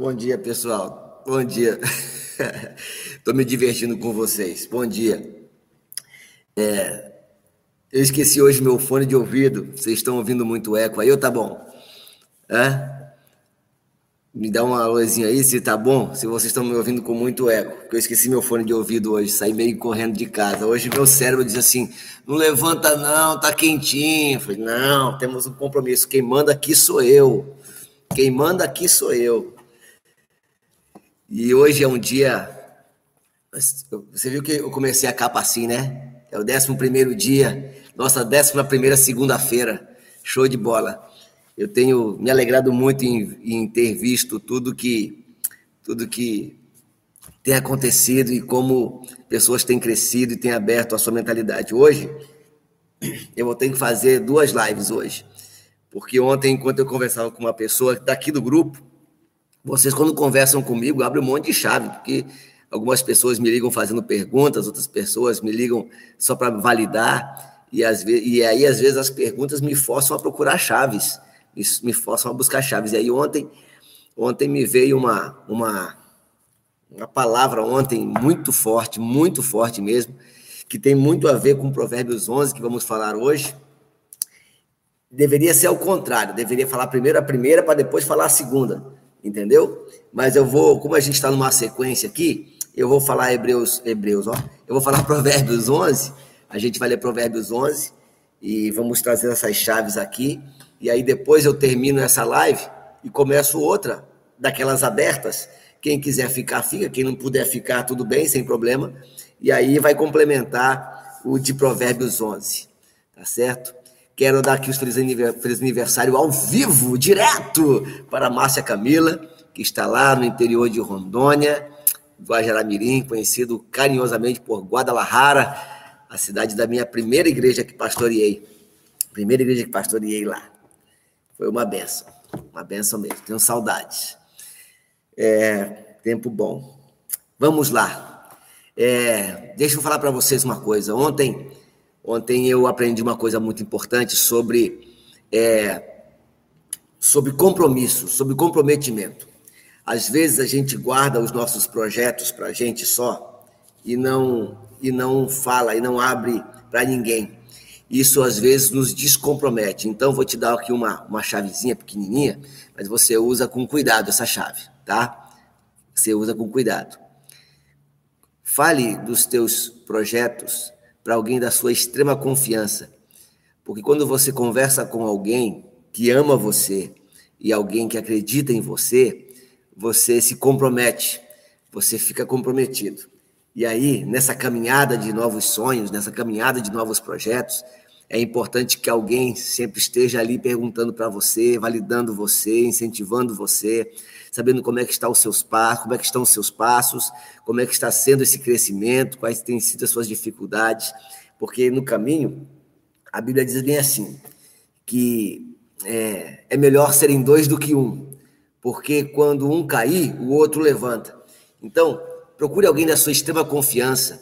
Bom dia, pessoal. Bom dia. Estou me divertindo com vocês. Bom dia. É, eu esqueci hoje meu fone de ouvido. Vocês estão ouvindo muito eco aí, ou tá bom? É? Me dá uma luzinha aí se tá bom, se vocês estão me ouvindo com muito eco, porque eu esqueci meu fone de ouvido hoje, saí meio correndo de casa. Hoje meu cérebro diz assim: não levanta não, tá quentinho. Falei: não, temos um compromisso. Quem manda aqui sou eu. Quem manda aqui sou eu. E hoje é um dia. Você viu que eu comecei a capa assim, né? É o 11 primeiro dia, nossa 11 primeira segunda-feira. Show de bola eu tenho me alegrado muito em, em ter visto tudo que tudo que tem acontecido e como pessoas têm crescido e têm aberto a sua mentalidade. Hoje, eu vou ter que fazer duas lives hoje. Porque ontem, enquanto eu conversava com uma pessoa daqui do grupo, vocês, quando conversam comigo, abrem um monte de chave, porque algumas pessoas me ligam fazendo perguntas, outras pessoas me ligam só para validar, e, às vezes, e aí, às vezes, as perguntas me forçam a procurar chaves me forçam a buscar chaves. E aí ontem, ontem me veio uma, uma, uma palavra ontem muito forte, muito forte mesmo, que tem muito a ver com Provérbios 11, que vamos falar hoje. Deveria ser ao contrário, deveria falar primeiro a primeira para depois falar a segunda, entendeu? Mas eu vou, como a gente está numa sequência aqui, eu vou falar Hebreus, Hebreus, ó, eu vou falar Provérbios 11, a gente vai ler Provérbios 11 e vamos trazer essas chaves aqui e aí depois eu termino essa live e começo outra daquelas abertas. Quem quiser ficar, fica. Quem não puder ficar, tudo bem, sem problema. E aí vai complementar o de Provérbios 11. Tá certo? Quero dar aqui os feliz aniversário ao vivo, direto, para a Márcia Camila, que está lá no interior de Rondônia, Guajaramirim, conhecido carinhosamente por Guadalajara, a cidade da minha primeira igreja que pastoreei. Primeira igreja que pastoreei lá. Foi uma benção, uma benção mesmo. Tenho saudades. É, tempo bom. Vamos lá. É, deixa eu falar para vocês uma coisa. Ontem, ontem eu aprendi uma coisa muito importante sobre é, sobre compromisso, sobre comprometimento. Às vezes a gente guarda os nossos projetos para a gente só e não e não fala e não abre para ninguém. Isso às vezes nos descompromete. Então, vou te dar aqui uma, uma chavezinha pequenininha, mas você usa com cuidado essa chave, tá? Você usa com cuidado. Fale dos teus projetos para alguém da sua extrema confiança. Porque quando você conversa com alguém que ama você e alguém que acredita em você, você se compromete, você fica comprometido. E aí, nessa caminhada de novos sonhos, nessa caminhada de novos projetos, é importante que alguém sempre esteja ali perguntando para você, validando você, incentivando você, sabendo como é que está os seus passos, como é que estão os seus passos, como é que está sendo esse crescimento, quais têm sido as suas dificuldades, porque no caminho a Bíblia diz bem assim que é, é melhor serem dois do que um, porque quando um cair, o outro levanta. Então, procure alguém da sua extrema confiança,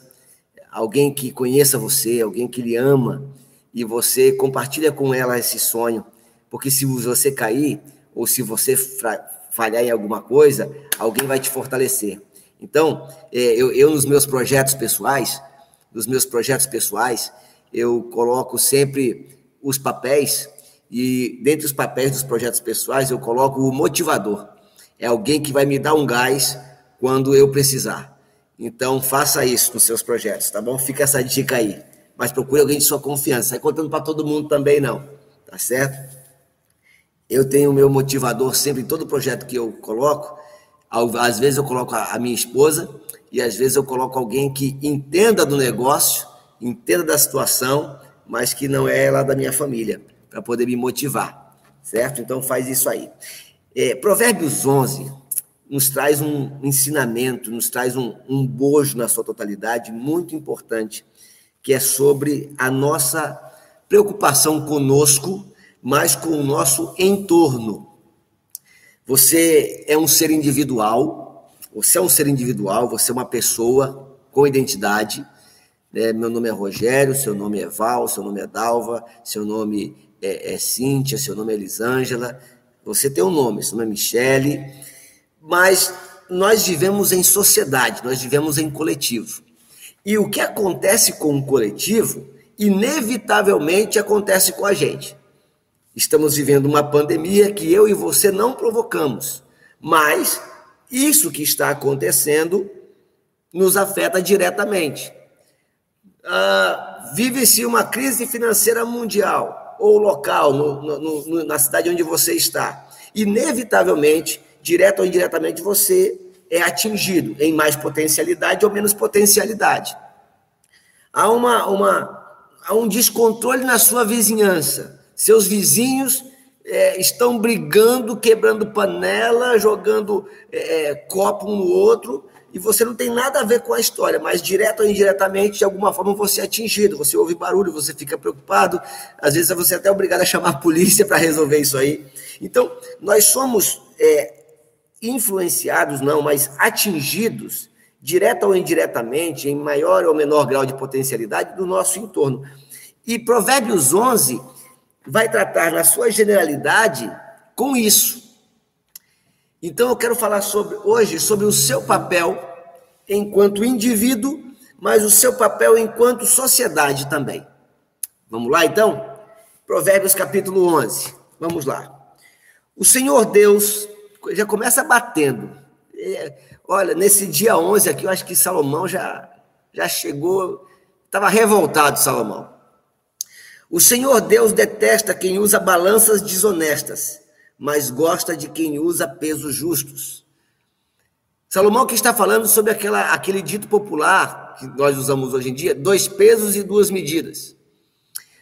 alguém que conheça você, alguém que lhe ama, e você compartilha com ela esse sonho, porque se você cair ou se você falhar em alguma coisa, alguém vai te fortalecer. Então, é, eu, eu nos meus projetos pessoais, nos meus projetos pessoais, eu coloco sempre os papéis e dentre os papéis dos projetos pessoais eu coloco o motivador. É alguém que vai me dar um gás quando eu precisar. Então, faça isso nos seus projetos, tá bom? Fica essa dica aí mas procure alguém de sua confiança. Sai contando para todo mundo também não, tá certo? Eu tenho o meu motivador sempre em todo projeto que eu coloco. Às vezes eu coloco a minha esposa e às vezes eu coloco alguém que entenda do negócio, entenda da situação, mas que não é lá da minha família, para poder me motivar, certo? Então faz isso aí. É, Provérbios 11 nos traz um ensinamento, nos traz um, um bojo na sua totalidade muito importante que é sobre a nossa preocupação conosco, mas com o nosso entorno. Você é um ser individual, você é um ser individual, você é uma pessoa com identidade. Né? Meu nome é Rogério, seu nome é Val, seu nome é Dalva, seu nome é, é Cíntia, seu nome é Elisângela. Você tem um nome, seu nome é Michele, mas nós vivemos em sociedade, nós vivemos em coletivo. E o que acontece com o coletivo, inevitavelmente acontece com a gente. Estamos vivendo uma pandemia que eu e você não provocamos, mas isso que está acontecendo nos afeta diretamente. Ah, Vive-se uma crise financeira mundial ou local, no, no, no, na cidade onde você está. Inevitavelmente, direto ou indiretamente, você é atingido em mais potencialidade ou menos potencialidade. Há, uma, uma, há um descontrole na sua vizinhança. Seus vizinhos é, estão brigando, quebrando panela, jogando é, copo um no outro, e você não tem nada a ver com a história, mas direto ou indiretamente, de alguma forma, você é atingido, você ouve barulho, você fica preocupado, às vezes você é até obrigado a chamar a polícia para resolver isso aí. Então, nós somos é, influenciados, não, mas atingidos, direta ou indiretamente, em maior ou menor grau de potencialidade, do nosso entorno. E Provérbios 11 vai tratar, na sua generalidade, com isso. Então eu quero falar sobre hoje sobre o seu papel enquanto indivíduo, mas o seu papel enquanto sociedade também. Vamos lá então? Provérbios capítulo 11. Vamos lá. O Senhor Deus já começa batendo. É, olha, nesse dia 11 aqui, eu acho que Salomão já já chegou, estava revoltado Salomão. O Senhor Deus detesta quem usa balanças desonestas mas gosta de quem usa pesos justos. Salomão que está falando sobre aquela, aquele dito popular que nós usamos hoje em dia, dois pesos e duas medidas.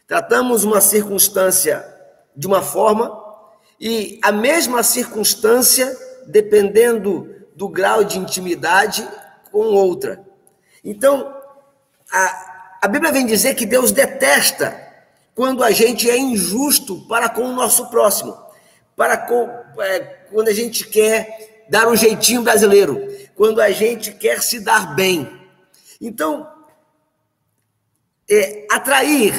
Tratamos uma circunstância de uma forma e a mesma circunstância, dependendo do grau de intimidade, com outra. Então, a, a Bíblia vem dizer que Deus detesta quando a gente é injusto para com o nosso próximo para com, é, quando a gente quer dar um jeitinho brasileiro, quando a gente quer se dar bem. Então, é, atrair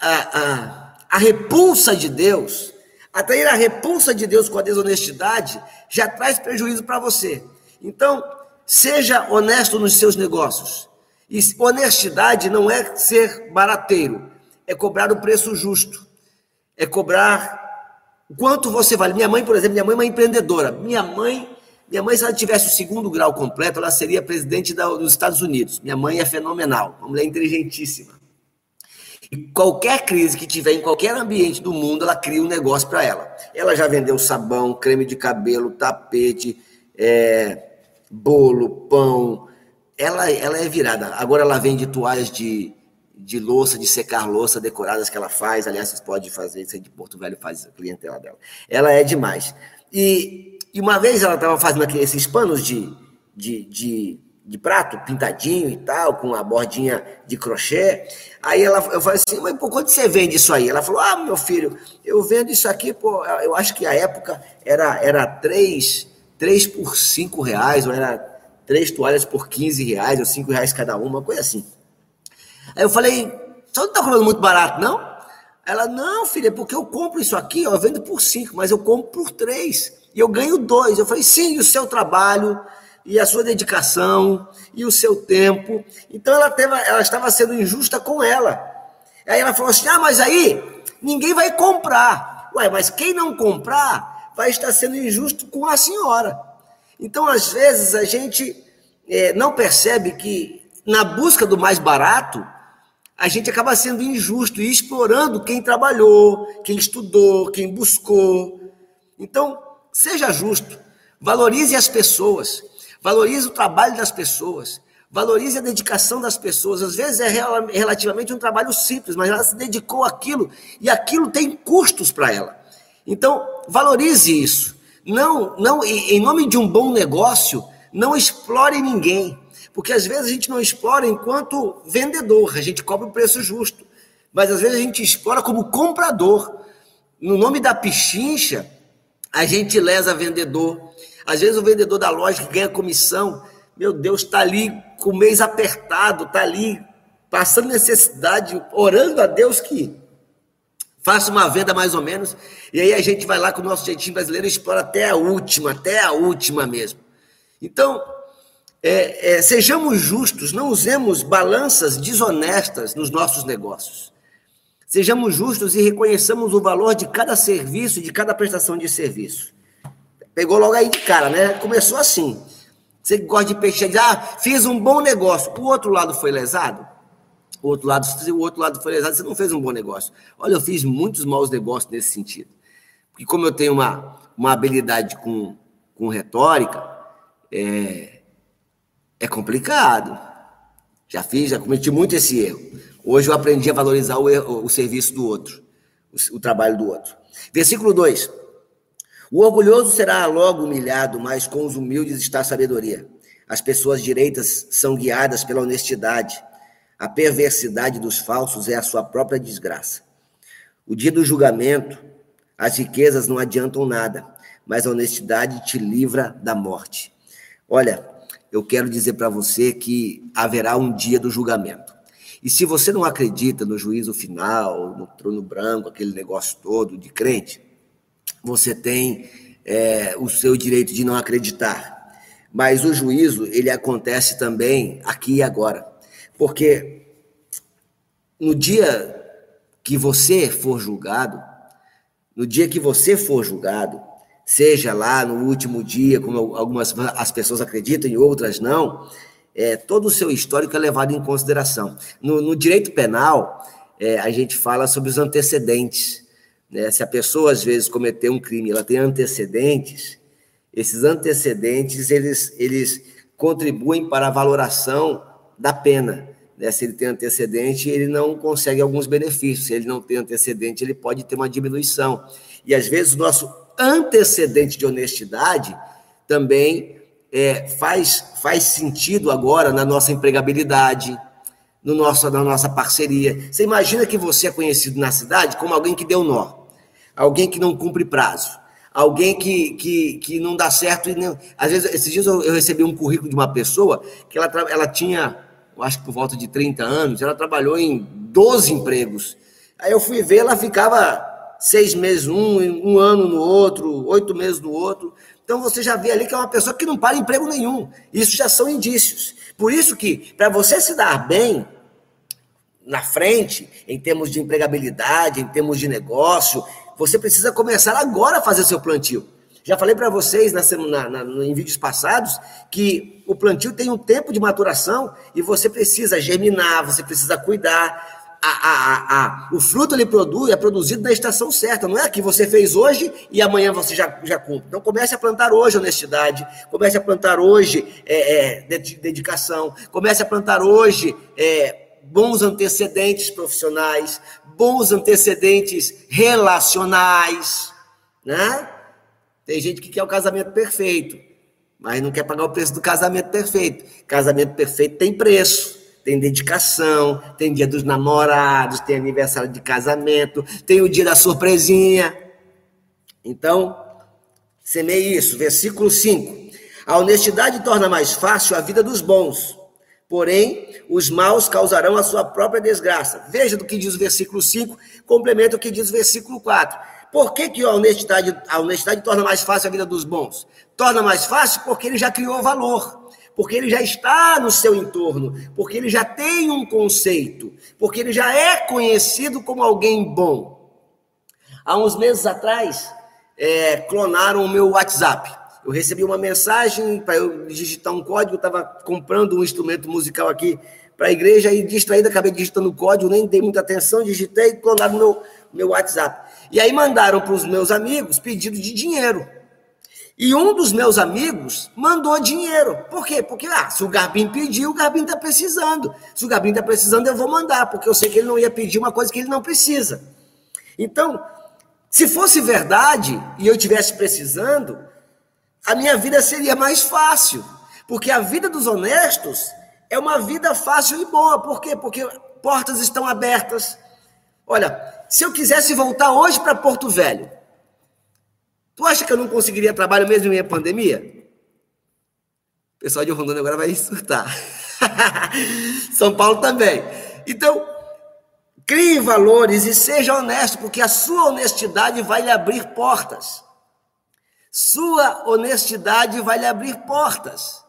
a, a, a repulsa de Deus, atrair a repulsa de Deus com a desonestidade, já traz prejuízo para você. Então, seja honesto nos seus negócios. E honestidade não é ser barateiro, é cobrar o preço justo, é cobrar Quanto você vale? Minha mãe, por exemplo, minha mãe é uma empreendedora. Minha mãe, minha mãe, se ela tivesse o segundo grau completo, ela seria presidente da, dos Estados Unidos. Minha mãe é fenomenal, uma mulher inteligentíssima. E qualquer crise que tiver em qualquer ambiente do mundo, ela cria um negócio para ela. Ela já vendeu sabão, creme de cabelo, tapete, é, bolo, pão. Ela, ela é virada. Agora ela vende toalhas de, de louça, de secar louça decoradas que ela faz. Aliás, vocês podem fazer isso aí de Porto Velho, faz a clientela dela. Ela é demais. E, e uma vez ela estava fazendo aqui esses panos de, de, de, de, prato, pintadinho e tal, com a bordinha de crochê. Aí ela, eu falei assim, mas por quanto você vende isso aí? Ela falou, ah, meu filho, eu vendo isso aqui, pô, eu acho que a época era, era três, três por cinco reais, ou era três toalhas por 15 reais, ou cinco reais cada uma coisa assim. Aí eu falei, você não está cobrando muito barato, não? Ela, não, filha, porque eu compro isso aqui, ó, eu vendo por cinco, mas eu compro por três. E eu ganho dois. Eu falei, sim, e o seu trabalho, e a sua dedicação, e o seu tempo. Então ela, teve, ela estava sendo injusta com ela. Aí ela falou assim: ah, mas aí ninguém vai comprar. Ué, mas quem não comprar vai estar sendo injusto com a senhora. Então, às vezes, a gente é, não percebe que na busca do mais barato, a gente acaba sendo injusto e explorando quem trabalhou, quem estudou, quem buscou. Então, seja justo, valorize as pessoas, valorize o trabalho das pessoas, valorize a dedicação das pessoas. Às vezes é relativamente um trabalho simples, mas ela se dedicou àquilo e aquilo tem custos para ela. Então, valorize isso. Não, não, em nome de um bom negócio, não explore ninguém. Porque às vezes a gente não explora enquanto vendedor, a gente cobra o preço justo. Mas às vezes a gente explora como comprador. No nome da pichincha, a gente lesa vendedor. Às vezes o vendedor da loja que ganha comissão, meu Deus, está ali com o mês apertado, está ali passando necessidade, orando a Deus que Faça uma venda mais ou menos, e aí a gente vai lá com o nosso jeitinho brasileiro e explora até a última, até a última mesmo. Então, é, é, sejamos justos, não usemos balanças desonestas nos nossos negócios. Sejamos justos e reconheçamos o valor de cada serviço, de cada prestação de serviço. Pegou logo aí de cara, né? Começou assim. Você gosta de peixe, ah, fiz um bom negócio. O outro lado foi lesado? O outro lado, se o outro lado foi lesado, você não fez um bom negócio. Olha, eu fiz muitos maus negócios nesse sentido. Porque como eu tenho uma, uma habilidade com, com retórica, é, é complicado. Já fiz, já cometi muito esse erro. Hoje eu aprendi a valorizar o, o serviço do outro, o, o trabalho do outro. Versículo 2. O orgulhoso será logo humilhado, mas com os humildes está a sabedoria. As pessoas direitas são guiadas pela honestidade. A perversidade dos falsos é a sua própria desgraça. O dia do julgamento, as riquezas não adiantam nada, mas a honestidade te livra da morte. Olha, eu quero dizer para você que haverá um dia do julgamento. E se você não acredita no juízo final, no trono branco, aquele negócio todo de crente, você tem é, o seu direito de não acreditar. Mas o juízo, ele acontece também aqui e agora. Porque no dia que você for julgado, no dia que você for julgado, seja lá no último dia, como algumas as pessoas acreditam e outras não, é, todo o seu histórico é levado em consideração. No, no direito penal, é, a gente fala sobre os antecedentes. Né? Se a pessoa, às vezes, cometeu um crime, ela tem antecedentes, esses antecedentes, eles, eles contribuem para a valoração da pena. Né? Se ele tem antecedente, ele não consegue alguns benefícios. Se ele não tem antecedente, ele pode ter uma diminuição. E, às vezes, o nosso antecedente de honestidade também é, faz, faz sentido agora na nossa empregabilidade, no nosso, na nossa parceria. Você imagina que você é conhecido na cidade como alguém que deu nó, alguém que não cumpre prazo, alguém que, que, que não dá certo. E não... Às vezes, esses dias eu, eu recebi um currículo de uma pessoa que ela, ela tinha, acho que por volta de 30 anos, ela trabalhou em 12 empregos. Aí eu fui ver, ela ficava seis meses um, um ano no outro, oito meses no outro. Então você já vê ali que é uma pessoa que não para emprego nenhum. Isso já são indícios. Por isso que, para você se dar bem na frente, em termos de empregabilidade, em termos de negócio, você precisa começar agora a fazer seu plantio. Já falei para vocês na, na, na, em vídeos passados que o plantio tem um tempo de maturação e você precisa germinar, você precisa cuidar a, a, a, o fruto ele produz, é produzido na estação certa, não é que você fez hoje e amanhã você já, já cumpre. Então comece a plantar hoje honestidade, comece a plantar hoje é, é, dedicação, comece a plantar hoje é, bons antecedentes profissionais, bons antecedentes relacionais, né? Tem gente que quer o casamento perfeito, mas não quer pagar o preço do casamento perfeito. Casamento perfeito tem preço tem dedicação, tem dia dos namorados, tem aniversário de casamento, tem o dia da surpresinha. Então, semeie isso. Versículo 5. A honestidade torna mais fácil a vida dos bons, porém, os maus causarão a sua própria desgraça. Veja do que diz o versículo 5, complementa o que diz o versículo 4. Por que, que a, honestidade, a honestidade torna mais fácil a vida dos bons? Torna mais fácil porque ele já criou valor porque ele já está no seu entorno, porque ele já tem um conceito, porque ele já é conhecido como alguém bom. Há uns meses atrás, é, clonaram o meu WhatsApp. Eu recebi uma mensagem para eu digitar um código, estava comprando um instrumento musical aqui para a igreja e distraído, acabei digitando o código, nem dei muita atenção, digitei e clonaram meu, meu WhatsApp. E aí mandaram para os meus amigos pedido de dinheiro. E um dos meus amigos mandou dinheiro. Por quê? Porque, ah, se o Garbim pediu, o Garbim está precisando. Se o Garbim está precisando, eu vou mandar, porque eu sei que ele não ia pedir uma coisa que ele não precisa. Então, se fosse verdade e eu tivesse precisando, a minha vida seria mais fácil. Porque a vida dos honestos é uma vida fácil e boa. Por quê? Porque portas estão abertas. Olha, se eu quisesse voltar hoje para Porto Velho, Tu acha que eu não conseguiria trabalho mesmo em pandemia? O pessoal de Rondônia agora vai surtar. São Paulo também. Então, Crie valores e seja honesto, porque a sua honestidade vai lhe abrir portas. Sua honestidade vai lhe abrir portas.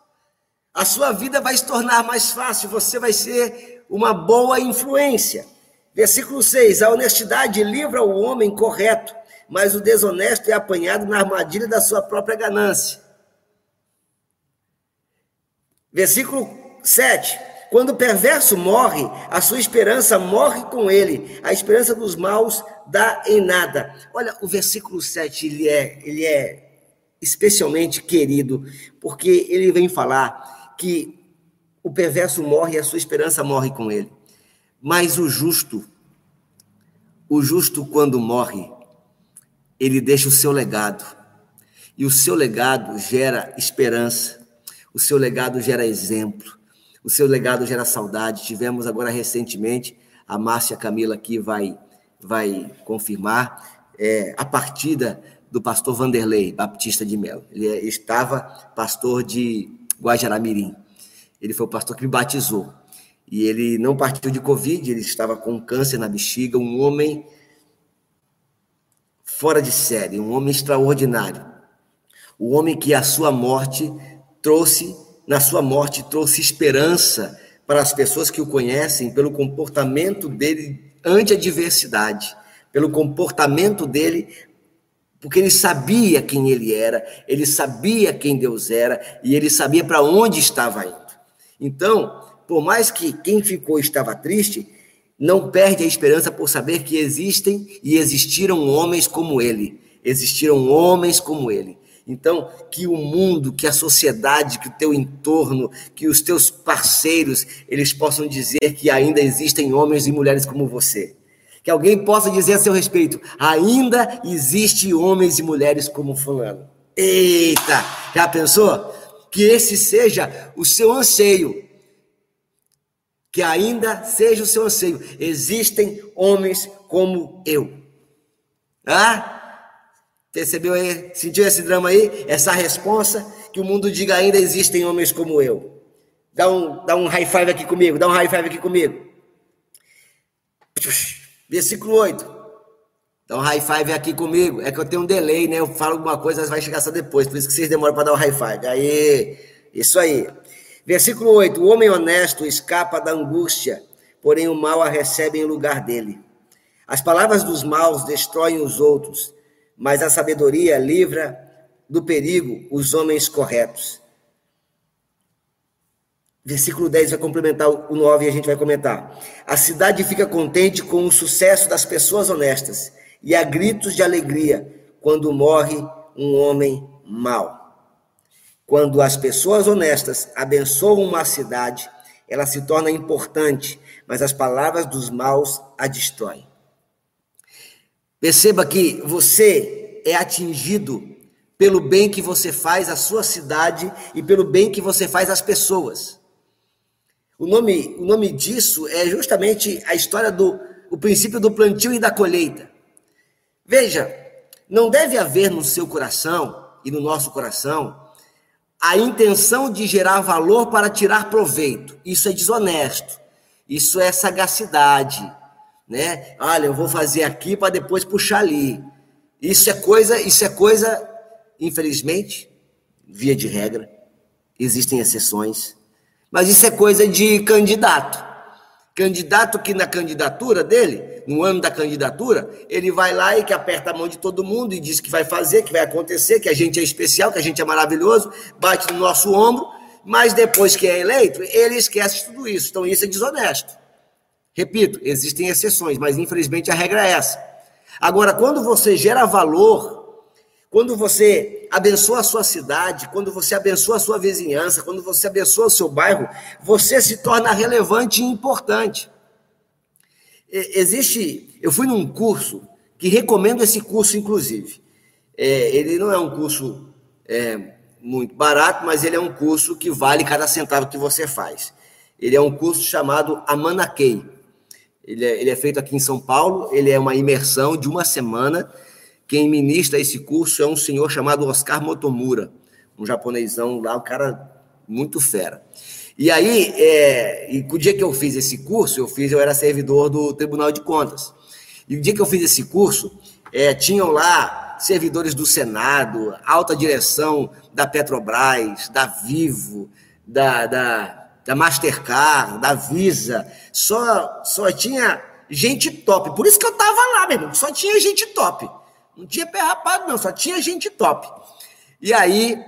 A sua vida vai se tornar mais fácil, você vai ser uma boa influência. Versículo 6: A honestidade livra o homem correto, mas o desonesto é apanhado na armadilha da sua própria ganância. Versículo 7: Quando o perverso morre, a sua esperança morre com ele, a esperança dos maus dá em nada. Olha, o versículo 7 ele é, ele é especialmente querido, porque ele vem falar que o perverso morre e a sua esperança morre com ele. Mas o justo, o justo quando morre, ele deixa o seu legado. E o seu legado gera esperança, o seu legado gera exemplo, o seu legado gera saudade. Tivemos agora recentemente, a Márcia Camila aqui vai, vai confirmar, é, a partida do pastor Vanderlei Baptista de Melo. Ele é, estava pastor de Guajaramirim. Ele foi o pastor que me batizou. E ele não partiu de Covid, ele estava com câncer na bexiga, um homem fora de série, um homem extraordinário. O homem que a sua morte trouxe, na sua morte, trouxe esperança para as pessoas que o conhecem pelo comportamento dele ante a adversidade, pelo comportamento dele porque ele sabia quem ele era, ele sabia quem Deus era e ele sabia para onde estava indo. Então, por mais que quem ficou estava triste, não perde a esperança por saber que existem e existiram homens como ele. Existiram homens como ele. Então, que o mundo, que a sociedade, que o teu entorno, que os teus parceiros, eles possam dizer que ainda existem homens e mulheres como você que alguém possa dizer a seu respeito: ainda existe homens e mulheres como Fulano. Eita! Já pensou? Que esse seja o seu anseio. Que ainda seja o seu anseio. Existem homens como eu. Ah? Percebeu aí? Sentiu esse drama aí? Essa resposta? Que o mundo diga ainda existem homens como eu. Dá um, dá um high five aqui comigo, dá um high five aqui comigo. Versículo 8. Dá um high five aqui comigo. É que eu tenho um delay, né? Eu falo alguma coisa, vai chegar só depois. Por isso que vocês demoram para dar um high five. Aí, isso aí. Versículo 8. O homem honesto escapa da angústia, porém o mal a recebe em lugar dele. As palavras dos maus destroem os outros, mas a sabedoria livra do perigo os homens corretos. Versículo 10 vai complementar o 9 e a gente vai comentar. A cidade fica contente com o sucesso das pessoas honestas e há gritos de alegria quando morre um homem mau. Quando as pessoas honestas abençoam uma cidade, ela se torna importante, mas as palavras dos maus a destroem. Perceba que você é atingido pelo bem que você faz à sua cidade e pelo bem que você faz às pessoas. O nome, o nome disso é justamente a história do o princípio do plantio e da colheita. Veja, não deve haver no seu coração e no nosso coração a intenção de gerar valor para tirar proveito. Isso é desonesto. Isso é sagacidade, né? Olha, eu vou fazer aqui para depois puxar ali. Isso é coisa, isso é coisa, infelizmente, via de regra, existem exceções mas isso é coisa de candidato. Candidato que na candidatura dele, no ano da candidatura, ele vai lá e que aperta a mão de todo mundo e diz que vai fazer, que vai acontecer, que a gente é especial, que a gente é maravilhoso, bate no nosso ombro, mas depois que é eleito, ele esquece tudo isso. Então isso é desonesto. Repito, existem exceções, mas infelizmente a regra é essa. Agora, quando você gera valor quando você abençoa a sua cidade, quando você abençoa a sua vizinhança, quando você abençoa o seu bairro, você se torna relevante e importante. Existe, eu fui num curso que recomendo esse curso, inclusive. É, ele não é um curso é, muito barato, mas ele é um curso que vale cada centavo que você faz. Ele é um curso chamado Amanakei. Ele é, ele é feito aqui em São Paulo, ele é uma imersão de uma semana quem ministra esse curso é um senhor chamado Oscar Motomura, um japonesão lá, um cara muito fera. E aí, é, e o dia que eu fiz esse curso, eu fiz, eu era servidor do Tribunal de Contas. E o dia que eu fiz esse curso, é, tinham lá servidores do Senado, alta direção da Petrobras, da Vivo, da, da, da Mastercard, da Visa. Só, só tinha gente top. Por isso que eu tava lá, meu irmão. Só tinha gente top. Não tinha pé rapado, não. Só tinha gente top. E aí,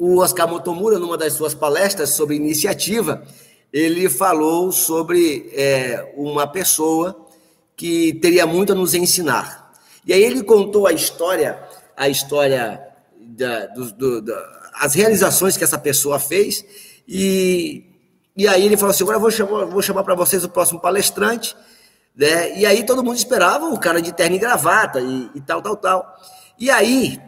o Oscar Motomura, numa das suas palestras sobre iniciativa, ele falou sobre é, uma pessoa que teria muito a nos ensinar. E aí ele contou a história, a história da, do, do, da, as realizações que essa pessoa fez e, e aí ele falou assim, agora eu vou chamar, vou chamar para vocês o próximo palestrante, né? E aí todo mundo esperava o cara de terno e gravata e, e tal, tal, tal. E aí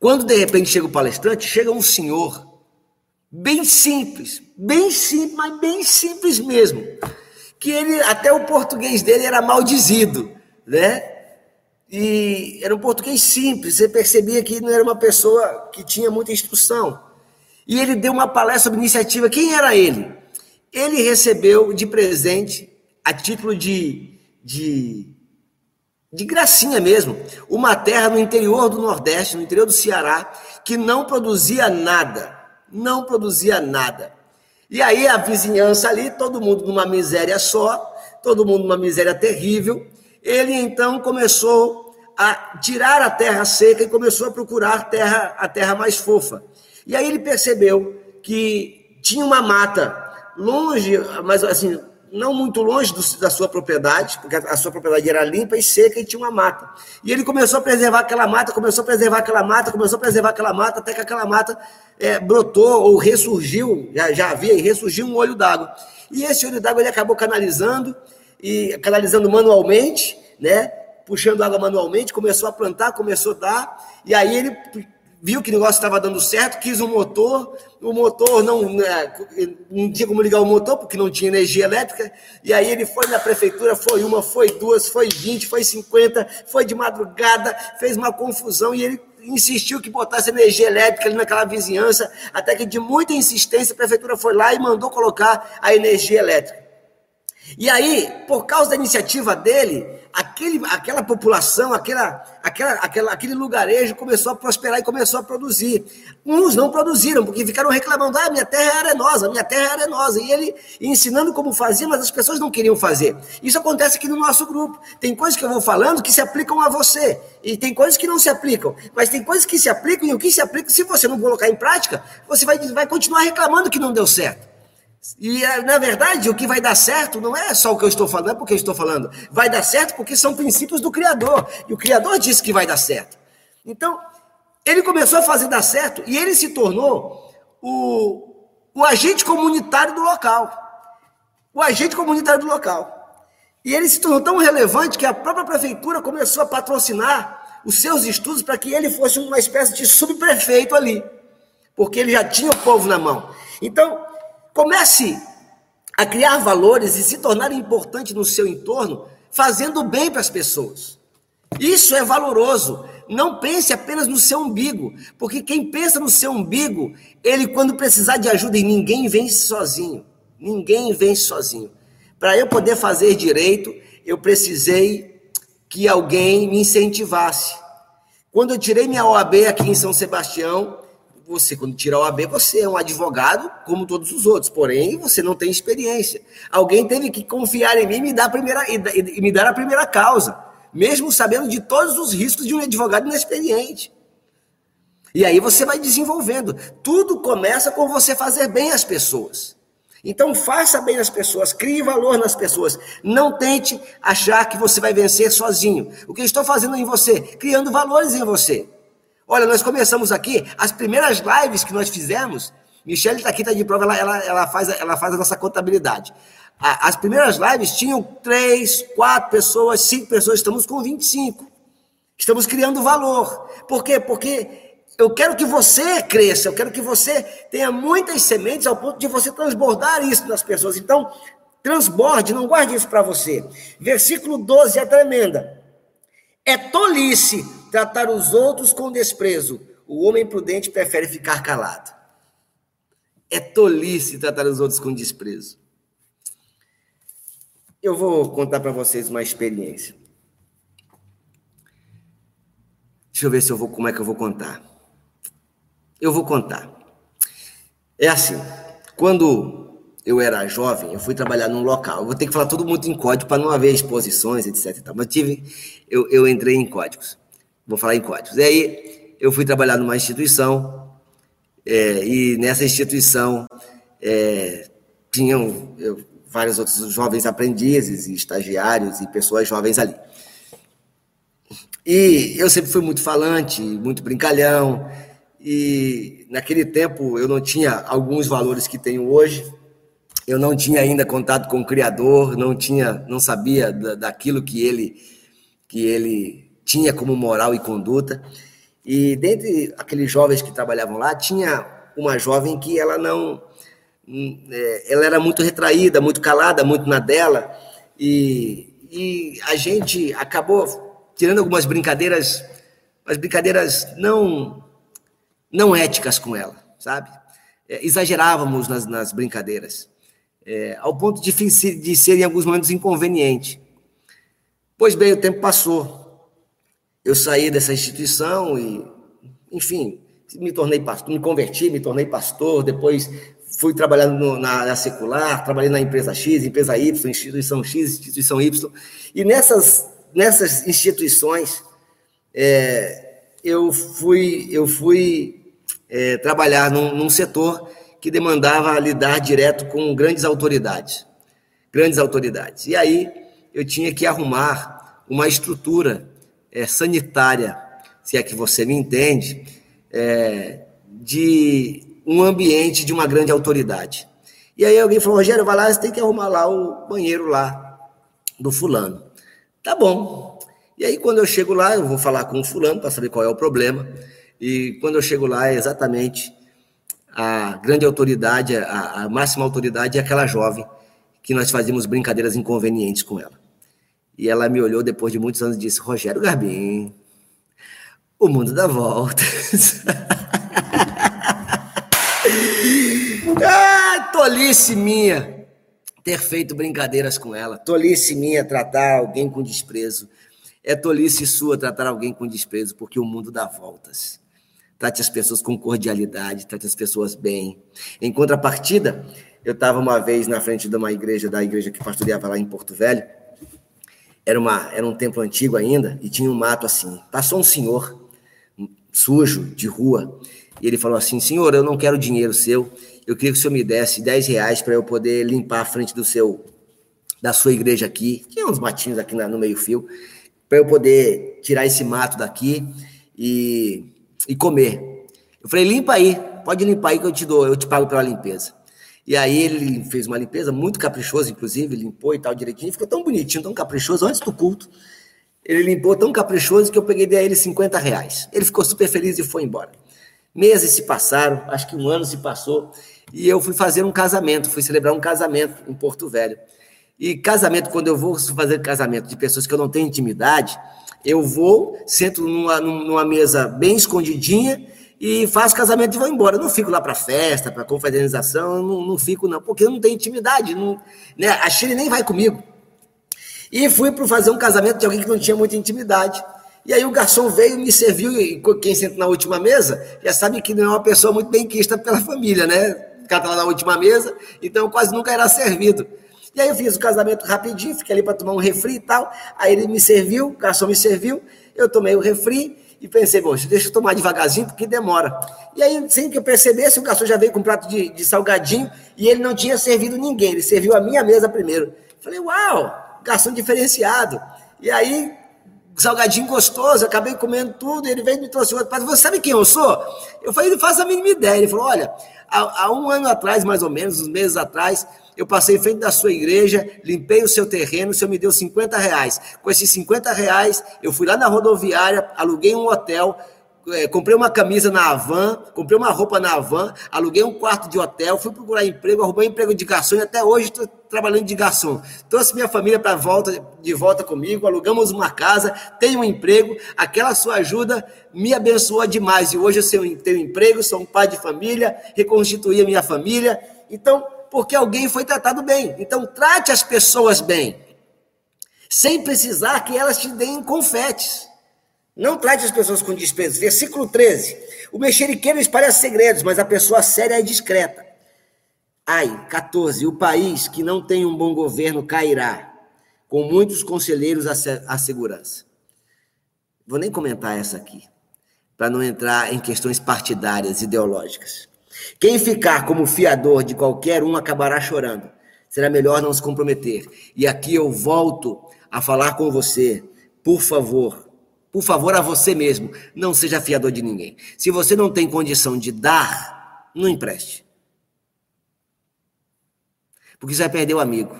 quando de repente chega o palestrante, chega um senhor, bem simples, bem simples, mas bem simples mesmo, que ele, até o português dele era maldizido, né? E era um português simples, você percebia que não era uma pessoa que tinha muita instrução. E ele deu uma palestra sobre iniciativa. Quem era ele? Ele recebeu de presente, a título de, de de gracinha mesmo, uma terra no interior do Nordeste, no interior do Ceará, que não produzia nada, não produzia nada. E aí a vizinhança ali, todo mundo numa miséria só, todo mundo numa miséria terrível. Ele então começou a tirar a terra seca e começou a procurar terra, a terra mais fofa. E aí ele percebeu que tinha uma mata longe, mas assim, não muito longe do, da sua propriedade, porque a sua propriedade era limpa e seca e tinha uma mata. E ele começou a preservar aquela mata, começou a preservar aquela mata, começou a preservar aquela mata, até que aquela mata é, brotou ou ressurgiu, já, já havia, e ressurgiu um olho d'água. E esse olho d'água ele acabou canalizando, e canalizando manualmente, né? Puxando água manualmente, começou a plantar, começou a dar, e aí ele viu que o negócio estava dando certo, quis um motor, o motor não, né, não tinha como ligar o motor, porque não tinha energia elétrica, e aí ele foi na prefeitura, foi uma, foi duas, foi vinte, foi cinquenta, foi de madrugada, fez uma confusão, e ele insistiu que botasse energia elétrica ali naquela vizinhança, até que de muita insistência a prefeitura foi lá e mandou colocar a energia elétrica. E aí, por causa da iniciativa dele, aquele, aquela população, aquela, aquela, aquela, aquele lugarejo começou a prosperar e começou a produzir. Uns não produziram, porque ficaram reclamando: ah, minha terra é arenosa, minha terra é arenosa. E ele ensinando como fazia, mas as pessoas não queriam fazer. Isso acontece aqui no nosso grupo. Tem coisas que eu vou falando que se aplicam a você, e tem coisas que não se aplicam. Mas tem coisas que se aplicam, e o que se aplica, se você não colocar em prática, você vai, vai continuar reclamando que não deu certo. E, eh, na verdade, o que vai dar certo não é só o que eu estou falando, é porque eu estou falando. Vai dar certo porque são princípios do Criador. E o Criador disse que vai dar certo. Então, ele começou a fazer dar certo e ele se tornou o, o agente comunitário do local. O agente comunitário do local. E ele se tornou tão relevante que a própria prefeitura começou a patrocinar os seus estudos para que ele fosse uma espécie de subprefeito ali. Porque ele já tinha o povo na mão. Então, Comece a criar valores e se tornar importante no seu entorno, fazendo bem para as pessoas. Isso é valoroso. Não pense apenas no seu umbigo, porque quem pensa no seu umbigo, ele, quando precisar de ajuda, e ninguém vence sozinho. Ninguém vence sozinho. Para eu poder fazer direito, eu precisei que alguém me incentivasse. Quando eu tirei minha OAB aqui em São Sebastião, você, quando tira a OAB, você é um advogado como todos os outros, porém você não tem experiência. Alguém teve que confiar em mim e me dar a primeira, e me dar a primeira causa, mesmo sabendo de todos os riscos de um advogado inexperiente. E aí você vai desenvolvendo. Tudo começa com você fazer bem às pessoas. Então faça bem as pessoas, crie valor nas pessoas. Não tente achar que você vai vencer sozinho. O que eu estou fazendo em você? Criando valores em você. Olha, nós começamos aqui, as primeiras lives que nós fizemos, Michelle está aqui, está de prova, ela, ela, ela, faz, ela faz a nossa contabilidade. As primeiras lives tinham três, quatro pessoas, cinco pessoas, estamos com 25. Estamos criando valor. Por quê? Porque eu quero que você cresça, eu quero que você tenha muitas sementes ao ponto de você transbordar isso nas pessoas. Então, transborde, não guarde isso para você. Versículo 12 é tremenda. É tolice tratar os outros com desprezo. O homem prudente prefere ficar calado. É tolice tratar os outros com desprezo. Eu vou contar para vocês uma experiência. Deixa eu ver se eu vou, como é que eu vou contar. Eu vou contar. É assim, quando eu era jovem, eu fui trabalhar num local. Eu vou ter que falar tudo muito em código para não haver exposições, etc. Mas tive, eu, eu entrei em códigos. Vou falar em códigos. E aí eu fui trabalhar numa instituição é, e nessa instituição é, tinham eu, vários outros jovens aprendizes e estagiários e pessoas jovens ali. E eu sempre fui muito falante, muito brincalhão, e naquele tempo eu não tinha alguns valores que tenho hoje. Eu não tinha ainda contato com o criador, não tinha, não sabia da, daquilo que ele que ele tinha como moral e conduta. E dentre aqueles jovens que trabalhavam lá, tinha uma jovem que ela não é, ela era muito retraída, muito calada, muito na dela, e, e a gente acabou tirando algumas brincadeiras, mas brincadeiras não não éticas com ela, sabe? É, exagerávamos nas, nas brincadeiras, é, ao ponto de, de ser em alguns momentos inconveniente. Pois bem, o tempo passou. Eu saí dessa instituição e, enfim, me tornei pastor, me converti, me tornei pastor, depois fui trabalhar no, na, na, secular, trabalhei na empresa X, empresa Y, instituição X, instituição Y, e nessas, nessas instituições é, eu fui, eu fui é, trabalhar num, num setor que demandava lidar direto com grandes autoridades, grandes autoridades. E aí eu tinha que arrumar uma estrutura é, sanitária, se é que você me entende, é, de um ambiente de uma grande autoridade. E aí alguém falou, Rogério, vai lá, você tem que arrumar lá o banheiro lá do fulano. Tá bom. E aí quando eu chego lá, eu vou falar com o fulano para saber qual é o problema. E quando eu chego lá, é exatamente a grande autoridade, a, a máxima autoridade é aquela jovem que nós fazíamos brincadeiras inconvenientes com ela. E ela me olhou depois de muitos anos e disse: Rogério Garbim, o mundo dá voltas. ah, tolice minha ter feito brincadeiras com ela. Tolice minha tratar alguém com desprezo. É tolice sua tratar alguém com desprezo, porque o mundo dá voltas. Trate as pessoas com cordialidade, trate as pessoas bem. Em contrapartida, eu estava uma vez na frente de uma igreja, da igreja que pastoreava lá em Porto Velho. Era, uma, era um templo antigo ainda e tinha um mato assim. Passou um senhor sujo, de rua, e ele falou assim: Senhor, eu não quero dinheiro seu, eu queria que o senhor me desse 10 reais para eu poder limpar a frente do seu da sua igreja aqui. Tinha uns matinhos aqui no meio-fio, para eu poder tirar esse mato daqui e e comer. Eu falei, limpa aí, pode limpar aí que eu te dou, eu te pago pela limpeza. E aí ele fez uma limpeza muito caprichosa, inclusive, limpou e tal direitinho, ficou tão bonitinho, tão caprichoso, antes do culto. Ele limpou tão caprichoso que eu peguei dei a ele 50 reais. Ele ficou super feliz e foi embora. Meses se passaram, acho que um ano se passou, e eu fui fazer um casamento, fui celebrar um casamento em Porto Velho. E casamento, quando eu vou fazer casamento de pessoas que eu não tenho intimidade, eu vou, sento numa, numa mesa bem escondidinha e faço casamento e vou embora. Eu não fico lá para festa, para confraternização, não, não fico não, porque eu não tenho intimidade. Não, né? A Chile nem vai comigo. E fui para fazer um casamento de alguém que não tinha muita intimidade. E aí o garçom veio, me serviu, e quem senta na última mesa já sabe que não é uma pessoa muito bem quista pela família, né? Tá lá na última mesa, então quase nunca era servido. E aí eu fiz o casamento rapidinho, fiquei ali para tomar um refri e tal. Aí ele me serviu, o garçom me serviu, eu tomei o refri e pensei, bom, deixa eu tomar devagarzinho porque demora. E aí, sem que eu percebesse, o garçom já veio com um prato de, de salgadinho e ele não tinha servido ninguém, ele serviu a minha mesa primeiro. Falei, uau, garçom diferenciado. E aí, salgadinho gostoso, acabei comendo tudo, ele veio e me trouxe outro prato. Você sabe quem eu sou? Eu falei, não faço a mínima ideia. Ele falou, olha, há, há um ano atrás, mais ou menos, uns meses atrás, eu passei em frente da sua igreja, limpei o seu terreno, o senhor me deu 50 reais. Com esses 50 reais, eu fui lá na rodoviária, aluguei um hotel, é, comprei uma camisa na Avan, comprei uma roupa na Avan, aluguei um quarto de hotel, fui procurar emprego, arrumei emprego de garçom e até hoje estou trabalhando de garçom. Trouxe minha família para volta, de volta comigo, alugamos uma casa, tenho um emprego, aquela sua ajuda me abençoou demais e hoje eu tenho emprego, sou um pai de família, reconstituí a minha família. Então, porque alguém foi tratado bem. Então, trate as pessoas bem, sem precisar que elas te deem confetes. Não trate as pessoas com desprezo. Versículo 13. O mexeriqueiro espalha segredos, mas a pessoa séria é discreta. Ai, 14. O país que não tem um bom governo cairá, com muitos conselheiros à segurança. Vou nem comentar essa aqui, para não entrar em questões partidárias, ideológicas. Quem ficar como fiador de qualquer um acabará chorando. Será melhor não se comprometer. E aqui eu volto a falar com você. Por favor, por favor, a você mesmo, não seja fiador de ninguém. Se você não tem condição de dar, não empreste. Porque você vai perder o amigo.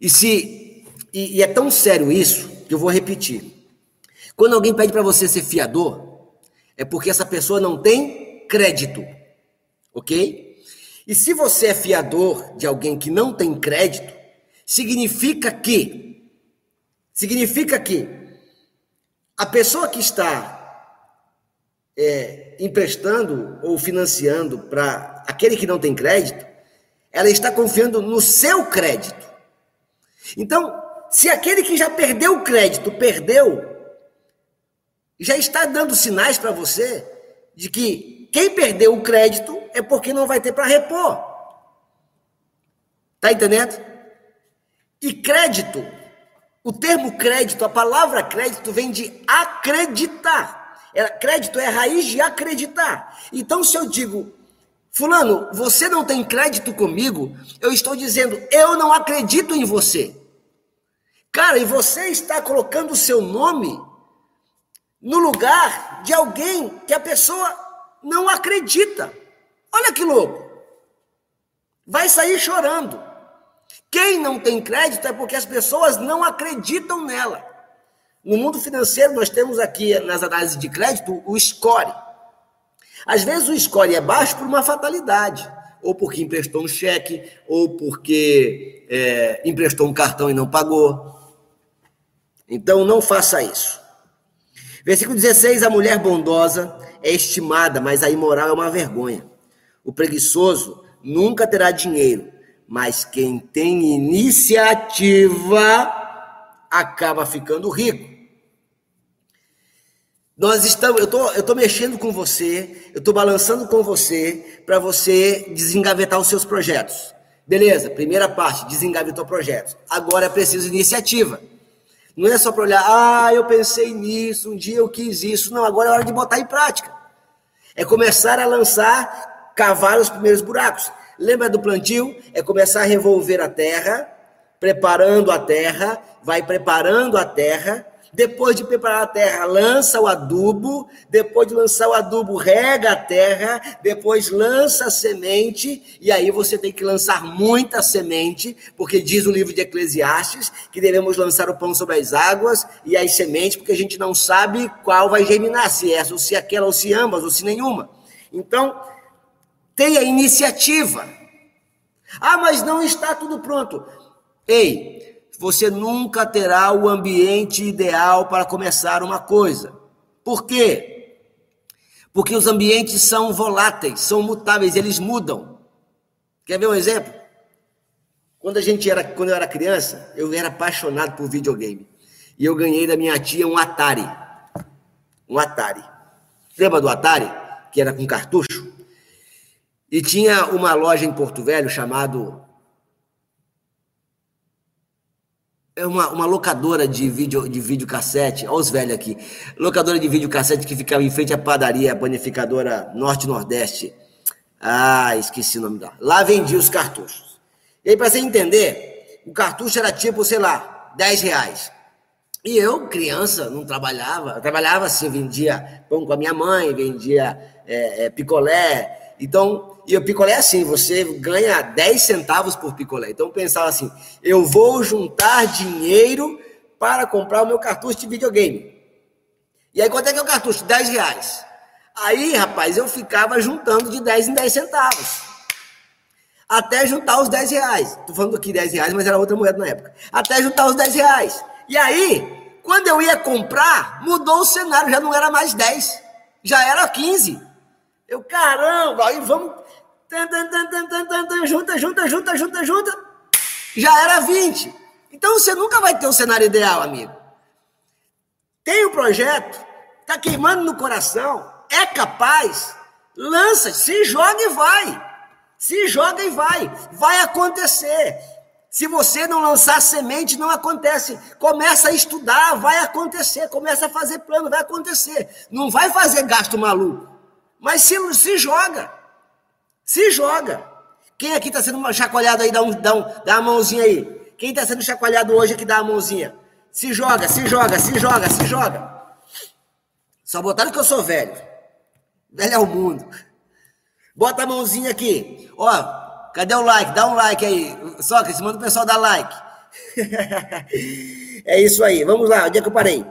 E se e, e é tão sério isso que eu vou repetir. Quando alguém pede para você ser fiador, é porque essa pessoa não tem crédito. OK? E se você é fiador de alguém que não tem crédito, significa que significa que a pessoa que está é, emprestando ou financiando para aquele que não tem crédito, ela está confiando no seu crédito. Então, se aquele que já perdeu o crédito perdeu, já está dando sinais para você de que quem perdeu o crédito é porque não vai ter para repor. Tá entendendo? E crédito o termo crédito, a palavra crédito vem de acreditar. É, crédito é a raiz de acreditar. Então, se eu digo, Fulano, você não tem crédito comigo, eu estou dizendo, eu não acredito em você. Cara, e você está colocando o seu nome no lugar de alguém que a pessoa não acredita. Olha que louco. Vai sair chorando. Quem não tem crédito é porque as pessoas não acreditam nela. No mundo financeiro, nós temos aqui nas análises de crédito o score. Às vezes o score é baixo por uma fatalidade, ou porque emprestou um cheque, ou porque é, emprestou um cartão e não pagou. Então não faça isso. Versículo 16: A mulher bondosa é estimada, mas a imoral é uma vergonha. O preguiçoso nunca terá dinheiro, mas quem tem iniciativa acaba ficando rico. Nós estamos, eu tô, eu tô mexendo com você, eu tô balançando com você para você desengavetar os seus projetos. Beleza? Primeira parte, desengavetou projetos. Agora é preciso iniciativa. Não é só para olhar, ah, eu pensei nisso, um dia eu quis isso. Não, agora é hora de botar em prática. É começar a lançar, cavar os primeiros buracos. Lembra do plantio? É começar a revolver a terra, preparando a terra, vai preparando a terra. Depois de preparar a terra, lança o adubo. Depois de lançar o adubo, rega a terra. Depois lança a semente. E aí você tem que lançar muita semente, porque diz o livro de Eclesiastes que devemos lançar o pão sobre as águas e as sementes, porque a gente não sabe qual vai germinar, se essa, ou se aquela, ou se ambas, ou se nenhuma. Então, Tenha iniciativa. Ah, mas não está tudo pronto. Ei, você nunca terá o ambiente ideal para começar uma coisa. Por quê? Porque os ambientes são voláteis, são mutáveis, eles mudam. Quer ver um exemplo? Quando a gente era, quando eu era criança, eu era apaixonado por videogame. E eu ganhei da minha tia um Atari. Um Atari. Lembra do Atari? Que era com cartucho? E tinha uma loja em Porto Velho chamado é uma, uma locadora de vídeo de videocassete, olha os velhos aqui. Locadora de videocassete que ficava em frente à padaria, a panificadora Norte-Nordeste. Ah, esqueci o nome dela. Lá vendia os cartuchos. E aí, para você entender, o cartucho era tipo, sei lá, 10 reais. E eu, criança, não trabalhava. Eu trabalhava assim, vendia pão com a minha mãe, vendia é, é, picolé. Então, e o picolé é assim, você ganha 10 centavos por picolé. Então eu pensava assim, eu vou juntar dinheiro para comprar o meu cartucho de videogame. E aí quanto é que é o cartucho? 10 reais. Aí, rapaz, eu ficava juntando de 10 em 10 centavos. Até juntar os 10 reais. Tô falando aqui 10 reais, mas era outra moeda na época. Até juntar os 10 reais. E aí, quando eu ia comprar, mudou o cenário, já não era mais 10, já era 15. Eu, caramba, aí vamos. Junta, junta, junta, junta, junta. Já era 20. Então você nunca vai ter o um cenário ideal, amigo. Tem o um projeto, tá queimando no coração, é capaz, lança, se joga e vai. Se joga e vai. Vai acontecer. Se você não lançar semente, não acontece. Começa a estudar, vai acontecer. Começa a fazer plano, vai acontecer. Não vai fazer gasto maluco. Mas se, se joga. Se joga. Quem aqui está sendo chacoalhado aí, dá, um, dá, um, dá uma mãozinha aí. Quem está sendo chacoalhado hoje aqui, dá uma mãozinha. Se joga, se joga, se joga, se joga. Só botaram que eu sou velho. Velho é o mundo. Bota a mãozinha aqui. Ó, cadê o like? Dá um like aí. Sócrates, manda o pessoal dar like. é isso aí. Vamos lá, onde é que eu parei?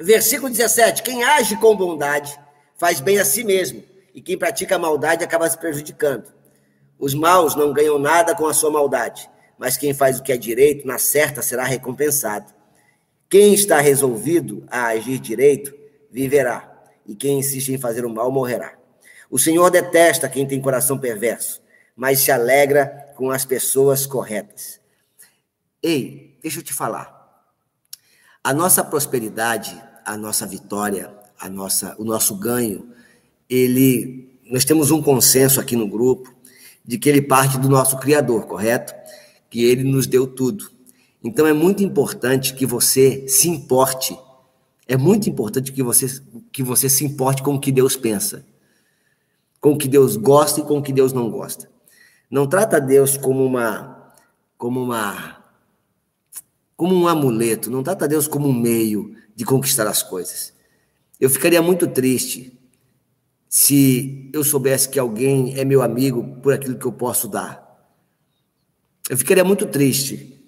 Versículo 17. Quem age com bondade faz bem a si mesmo, e quem pratica maldade acaba se prejudicando. Os maus não ganham nada com a sua maldade, mas quem faz o que é direito, na certa, será recompensado. Quem está resolvido a agir direito, viverá e quem insiste em fazer o mal morrerá. O Senhor detesta quem tem coração perverso, mas se alegra com as pessoas corretas. Ei, deixa eu te falar. A nossa prosperidade, a nossa vitória, a nossa, o nosso ganho, ele, nós temos um consenso aqui no grupo de que ele parte do nosso Criador, correto? Que ele nos deu tudo. Então é muito importante que você se importe é muito importante que você, que você se importe com o que Deus pensa, com o que Deus gosta e com o que Deus não gosta. Não trata Deus como uma, como uma, como um amuleto. Não trata Deus como um meio de conquistar as coisas. Eu ficaria muito triste se eu soubesse que alguém é meu amigo por aquilo que eu posso dar. Eu ficaria muito triste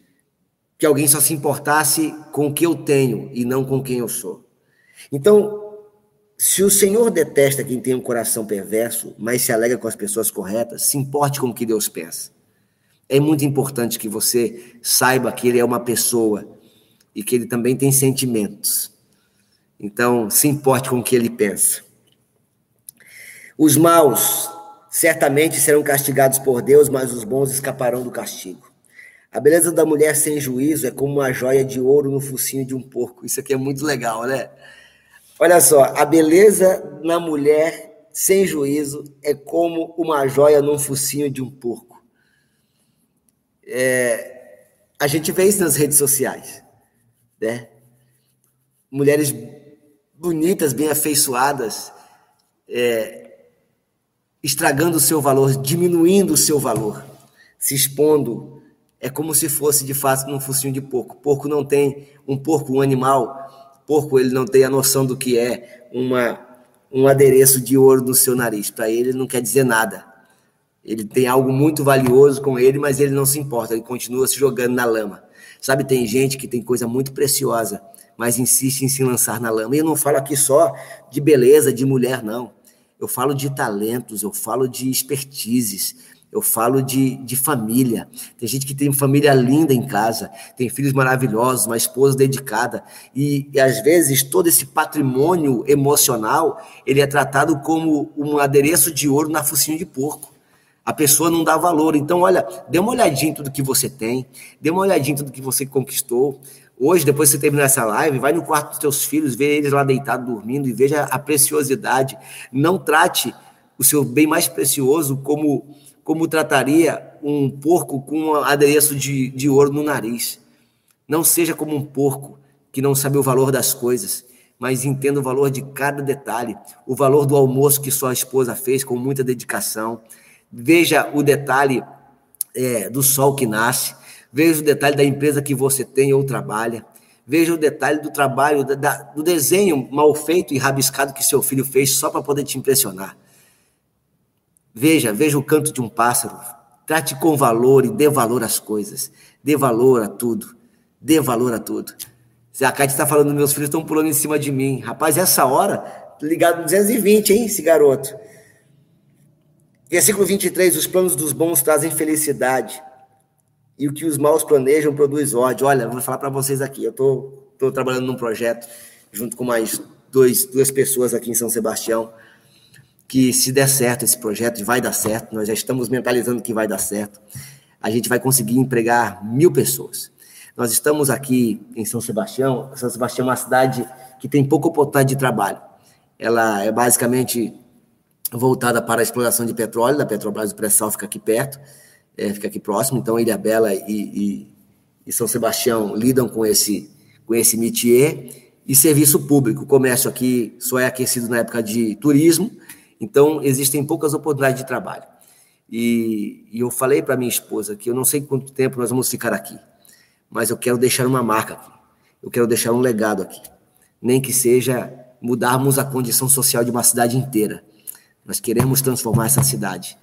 que alguém só se importasse com o que eu tenho e não com quem eu sou. Então, se o Senhor detesta quem tem um coração perverso, mas se alegra com as pessoas corretas, se importe com o que Deus pensa. É muito importante que você saiba que ele é uma pessoa e que ele também tem sentimentos. Então, se importe com o que ele pensa. Os maus certamente serão castigados por Deus, mas os bons escaparão do castigo. A beleza da mulher sem juízo é como uma joia de ouro no focinho de um porco. Isso aqui é muito legal, né? Olha só, a beleza na mulher sem juízo é como uma joia no focinho de um porco. É, a gente vê isso nas redes sociais, né? Mulheres bonitas, bem afeiçoadas, é, estragando o seu valor, diminuindo o seu valor, se expondo é como se fosse de fato num focinho de porco. Porco não tem um porco, um animal. Porco ele não tem a noção do que é uma um adereço de ouro no seu nariz. Para ele não quer dizer nada. Ele tem algo muito valioso com ele, mas ele não se importa. Ele continua se jogando na lama. Sabe, tem gente que tem coisa muito preciosa, mas insiste em se lançar na lama. E eu não falo aqui só de beleza, de mulher, não. Eu falo de talentos, eu falo de expertises, eu falo de, de família. Tem gente que tem família linda em casa, tem filhos maravilhosos, uma esposa dedicada. E, e às vezes todo esse patrimônio emocional, ele é tratado como um adereço de ouro na focinho de porco. A pessoa não dá valor. Então, olha, dê uma olhadinha em tudo que você tem, dê uma olhadinha em tudo que você conquistou. Hoje, depois que você terminar essa live, vai no quarto dos teus filhos, vê eles lá deitados dormindo e veja a preciosidade. Não trate o seu bem mais precioso como como trataria um porco com um adereço de, de ouro no nariz. Não seja como um porco que não sabe o valor das coisas, mas entenda o valor de cada detalhe, o valor do almoço que sua esposa fez com muita dedicação. Veja o detalhe é, do sol que nasce, veja o detalhe da empresa que você tem ou trabalha, veja o detalhe do trabalho, da, do desenho mal feito e rabiscado que seu filho fez só para poder te impressionar. Veja, veja o canto de um pássaro. Trate com valor e dê valor às coisas. Dê valor a tudo. Dê valor a tudo. A Cátia está falando, meus filhos estão pulando em cima de mim. Rapaz, essa hora ligado no 220, hein, esse garoto. Versículo 23, os planos dos bons trazem felicidade, e o que os maus planejam produz ódio. Olha, vou falar para vocês aqui, eu estou tô, tô trabalhando num projeto, junto com mais dois, duas pessoas aqui em São Sebastião, que se der certo esse projeto, vai dar certo, nós já estamos mentalizando que vai dar certo, a gente vai conseguir empregar mil pessoas. Nós estamos aqui em São Sebastião, São Sebastião é uma cidade que tem pouca oportunidade de trabalho. Ela é basicamente voltada para a exploração de petróleo, da Petrobras do Pré-Sal fica aqui perto, é, fica aqui próximo, então Ilha Bela e, e, e São Sebastião lidam com esse, com esse métier, e serviço público. O comércio aqui só é aquecido na época de turismo, então existem poucas oportunidades de trabalho. E, e eu falei para minha esposa que eu não sei quanto tempo nós vamos ficar aqui, mas eu quero deixar uma marca aqui, eu quero deixar um legado aqui, nem que seja mudarmos a condição social de uma cidade inteira. Nós queremos transformar essa cidade.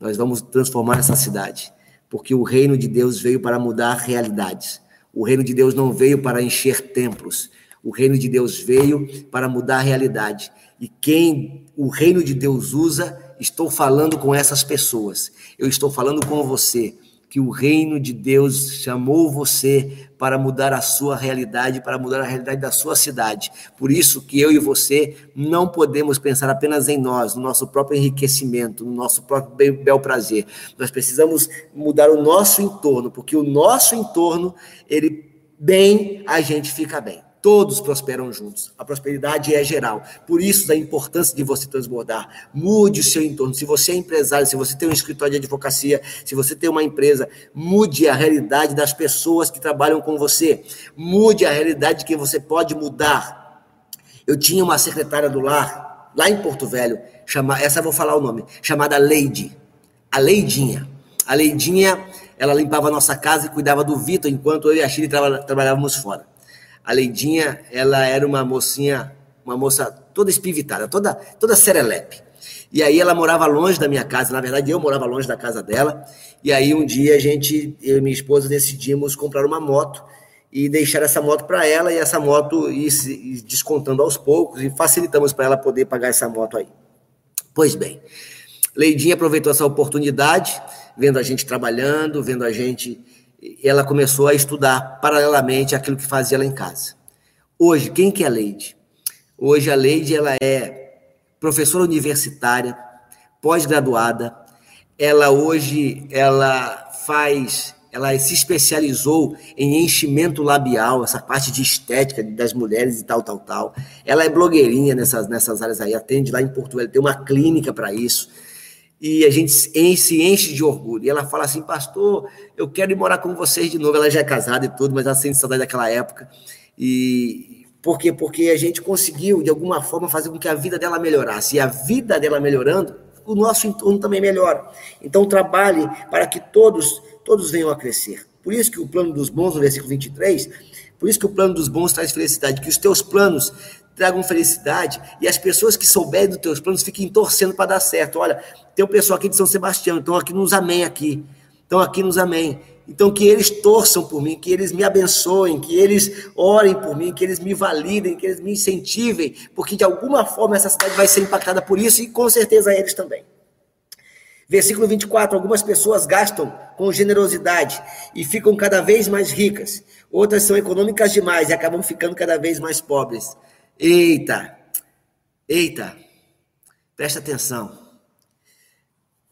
Nós vamos transformar essa cidade, porque o reino de Deus veio para mudar realidades. O reino de Deus não veio para encher templos. O reino de Deus veio para mudar a realidade. E quem o reino de Deus usa, estou falando com essas pessoas. Eu estou falando com você que o reino de Deus chamou você para mudar a sua realidade, para mudar a realidade da sua cidade. Por isso que eu e você não podemos pensar apenas em nós, no nosso próprio enriquecimento, no nosso próprio bel prazer. Nós precisamos mudar o nosso entorno, porque o nosso entorno, ele bem, a gente fica bem. Todos prosperam juntos. A prosperidade é geral. Por isso, a importância de você transbordar. Mude o seu entorno. Se você é empresário, se você tem um escritório de advocacia, se você tem uma empresa, mude a realidade das pessoas que trabalham com você. Mude a realidade que você pode mudar. Eu tinha uma secretária do lar, lá em Porto Velho, chama, essa eu vou falar o nome, chamada Leide. A Leidinha. A Leidinha, ela limpava a nossa casa e cuidava do Vitor enquanto eu e a Chile trabalhávamos fora. A Leidinha, ela era uma mocinha, uma moça toda espivitada, toda, toda serelepe. E aí ela morava longe da minha casa, na verdade eu morava longe da casa dela. E aí um dia a gente, eu e minha esposa decidimos comprar uma moto e deixar essa moto para ela e essa moto ir, ir descontando aos poucos e facilitamos para ela poder pagar essa moto aí. Pois bem, Leidinha aproveitou essa oportunidade, vendo a gente trabalhando, vendo a gente ela começou a estudar paralelamente aquilo que fazia lá em casa. Hoje, quem que é a Leide? Hoje a Leide ela é professora universitária, pós-graduada. Ela hoje ela faz, ela se especializou em enchimento labial, essa parte de estética das mulheres e tal, tal, tal. Ela é blogueirinha nessas, nessas áreas aí, atende lá em Portugal, tem uma clínica para isso e a gente se enche de orgulho. E ela fala assim, pastor, eu quero ir morar com vocês de novo. Ela já é casada e tudo, mas ela sente saudade daquela época. E por quê? Porque a gente conseguiu, de alguma forma, fazer com que a vida dela melhorasse. E a vida dela melhorando, o nosso entorno também melhora. Então, trabalhe para que todos, todos venham a crescer. Por isso que o plano dos bons, no versículo 23, por isso que o plano dos bons traz felicidade, que os teus planos tragam felicidade e as pessoas que souberem dos teus planos fiquem torcendo para dar certo. Olha, tem o pessoal aqui de São Sebastião, estão aqui nos amém aqui. Estão aqui nos amém. Então que eles torçam por mim, que eles me abençoem, que eles orem por mim, que eles me validem, que eles me incentivem, porque de alguma forma essa cidade vai ser impactada por isso e com certeza eles também. Versículo 24: Algumas pessoas gastam com generosidade e ficam cada vez mais ricas, outras são econômicas demais e acabam ficando cada vez mais pobres. Eita, eita, presta atenção.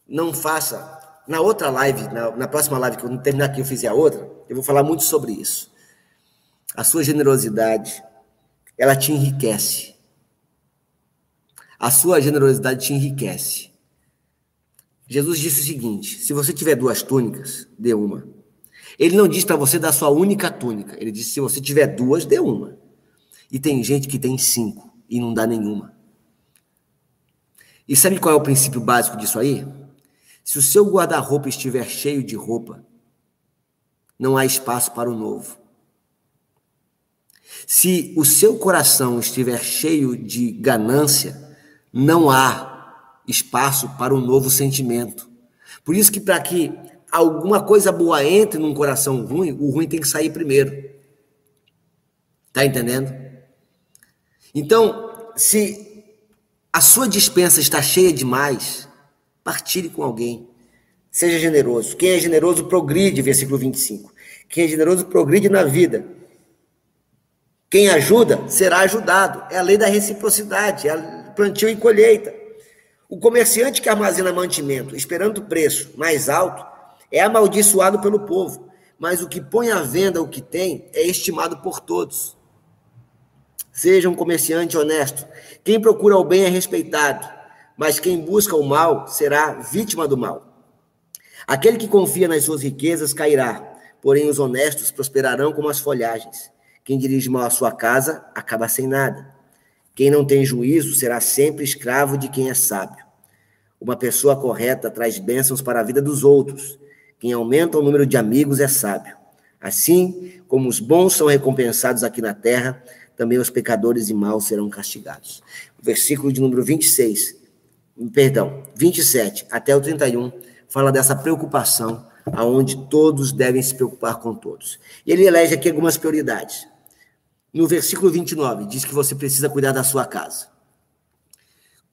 Não faça. Na outra live, na, na próxima live, que eu não terminar aqui, eu fizer a outra, eu vou falar muito sobre isso. A sua generosidade, ela te enriquece. A sua generosidade te enriquece. Jesus disse o seguinte: se você tiver duas túnicas, dê uma. Ele não diz para você dar sua única túnica. Ele disse: se você tiver duas, dê uma. E tem gente que tem cinco e não dá nenhuma. E sabe qual é o princípio básico disso aí? Se o seu guarda-roupa estiver cheio de roupa, não há espaço para o novo. Se o seu coração estiver cheio de ganância, não há espaço para um novo sentimento. Por isso que para que alguma coisa boa entre num coração ruim, o ruim tem que sair primeiro. Tá entendendo? Então, se a sua dispensa está cheia demais, partilhe com alguém. Seja generoso. Quem é generoso progride, versículo 25. Quem é generoso progride na vida. Quem ajuda será ajudado. É a lei da reciprocidade, é plantio e colheita. O comerciante que armazena mantimento esperando o preço mais alto é amaldiçoado pelo povo, mas o que põe à venda o que tem é estimado por todos. Seja um comerciante honesto. Quem procura o bem é respeitado, mas quem busca o mal será vítima do mal. Aquele que confia nas suas riquezas cairá, porém os honestos prosperarão como as folhagens. Quem dirige mal a sua casa acaba sem nada. Quem não tem juízo será sempre escravo de quem é sábio. Uma pessoa correta traz bênçãos para a vida dos outros. Quem aumenta o número de amigos é sábio. Assim como os bons são recompensados aqui na terra, também os pecadores e maus serão castigados. Versículo de número 26, perdão, 27 até o 31 fala dessa preocupação aonde todos devem se preocupar com todos. E ele elege aqui algumas prioridades. No versículo 29, diz que você precisa cuidar da sua casa.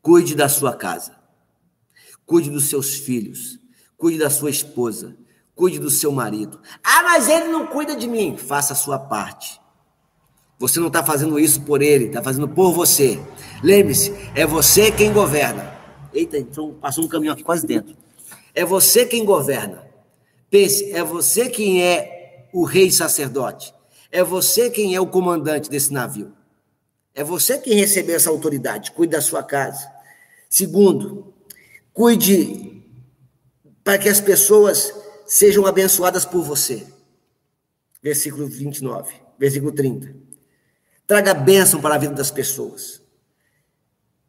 Cuide da sua casa. Cuide dos seus filhos. Cuide da sua esposa. Cuide do seu marido. Ah, mas ele não cuida de mim. Faça a sua parte. Você não está fazendo isso por ele, está fazendo por você. Lembre-se, é você quem governa. Eita, passou um caminhão aqui quase dentro. É você quem governa. Pense, é você quem é o rei sacerdote. É você quem é o comandante desse navio. É você quem recebeu essa autoridade. Cuide da sua casa. Segundo, cuide para que as pessoas sejam abençoadas por você. Versículo 29, versículo 30. Traga bênção para a vida das pessoas.